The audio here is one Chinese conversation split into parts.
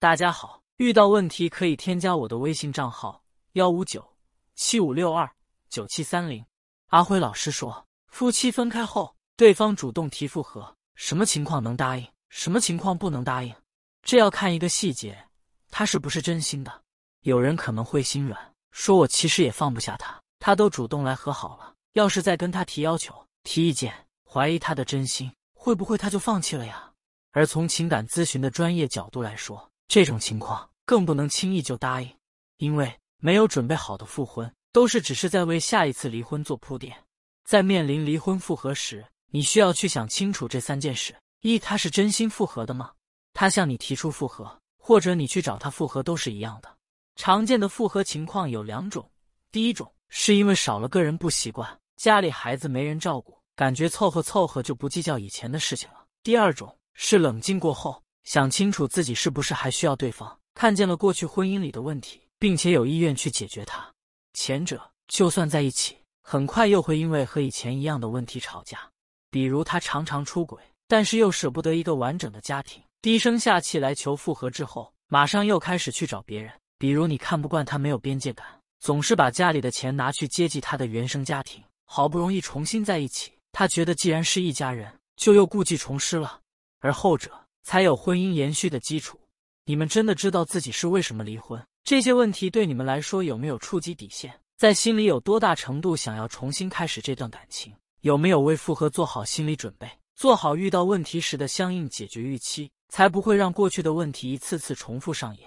大家好，遇到问题可以添加我的微信账号幺五九七五六二九七三零。阿辉老师说，夫妻分开后，对方主动提复合，什么情况能答应，什么情况不能答应，这要看一个细节，他是不是真心的。有人可能会心软，说我其实也放不下他，他都主动来和好了，要是再跟他提要求、提意见，怀疑他的真心，会不会他就放弃了呀？而从情感咨询的专业角度来说，这种情况更不能轻易就答应，因为没有准备好的复婚，都是只是在为下一次离婚做铺垫。在面临离婚复合时，你需要去想清楚这三件事：一，他是真心复合的吗？他向你提出复合，或者你去找他复合，都是一样的。常见的复合情况有两种：第一种是因为少了个人不习惯，家里孩子没人照顾，感觉凑合凑合就不计较以前的事情了；第二种是冷静过后。想清楚自己是不是还需要对方，看见了过去婚姻里的问题，并且有意愿去解决它。前者就算在一起，很快又会因为和以前一样的问题吵架，比如他常常出轨，但是又舍不得一个完整的家庭，低声下气来求复合之后，马上又开始去找别人。比如你看不惯他没有边界感，总是把家里的钱拿去接济他的原生家庭，好不容易重新在一起，他觉得既然是一家人，就又故技重施了。而后者。才有婚姻延续的基础。你们真的知道自己是为什么离婚？这些问题对你们来说有没有触及底线？在心里有多大程度想要重新开始这段感情？有没有为复合做好心理准备？做好遇到问题时的相应解决预期，才不会让过去的问题一次次重复上演。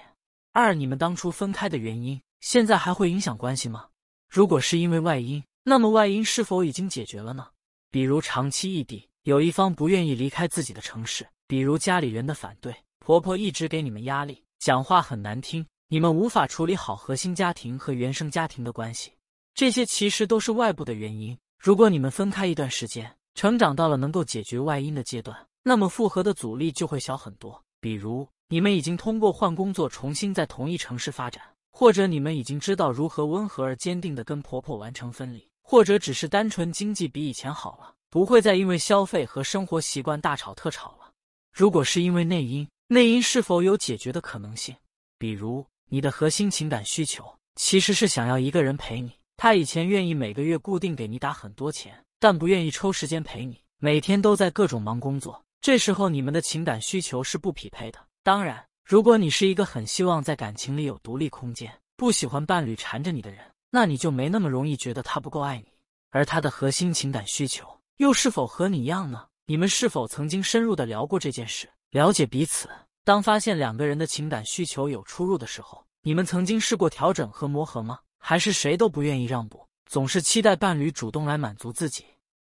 二，你们当初分开的原因，现在还会影响关系吗？如果是因为外因，那么外因是否已经解决了呢？比如长期异地，有一方不愿意离开自己的城市。比如家里人的反对，婆婆一直给你们压力，讲话很难听，你们无法处理好核心家庭和原生家庭的关系，这些其实都是外部的原因。如果你们分开一段时间，成长到了能够解决外因的阶段，那么复合的阻力就会小很多。比如你们已经通过换工作重新在同一城市发展，或者你们已经知道如何温和而坚定的跟婆婆完成分离，或者只是单纯经济比以前好了，不会再因为消费和生活习惯大吵特吵了。如果是因为内因，内因是否有解决的可能性？比如你的核心情感需求其实是想要一个人陪你，他以前愿意每个月固定给你打很多钱，但不愿意抽时间陪你，每天都在各种忙工作。这时候你们的情感需求是不匹配的。当然，如果你是一个很希望在感情里有独立空间，不喜欢伴侣缠着你的人，那你就没那么容易觉得他不够爱你。而他的核心情感需求又是否和你一样呢？你们是否曾经深入的聊过这件事，了解彼此？当发现两个人的情感需求有出入的时候，你们曾经试过调整和磨合吗？还是谁都不愿意让步，总是期待伴侣主动来满足自己？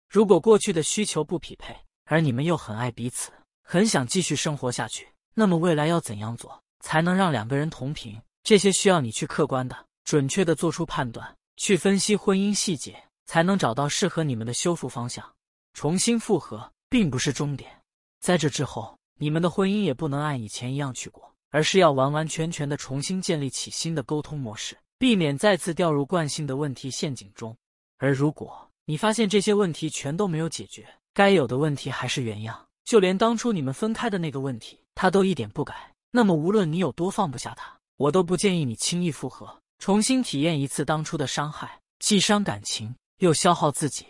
如果过去的需求不匹配，而你们又很爱彼此，很想继续生活下去，那么未来要怎样做才能让两个人同频？这些需要你去客观的、准确的做出判断，去分析婚姻细节，才能找到适合你们的修复方向，重新复合。并不是终点，在这之后，你们的婚姻也不能按以前一样去过，而是要完完全全的重新建立起新的沟通模式，避免再次掉入惯性的问题陷阱中。而如果你发现这些问题全都没有解决，该有的问题还是原样，就连当初你们分开的那个问题，他都一点不改，那么无论你有多放不下他，我都不建议你轻易复合，重新体验一次当初的伤害，既伤感情又消耗自己。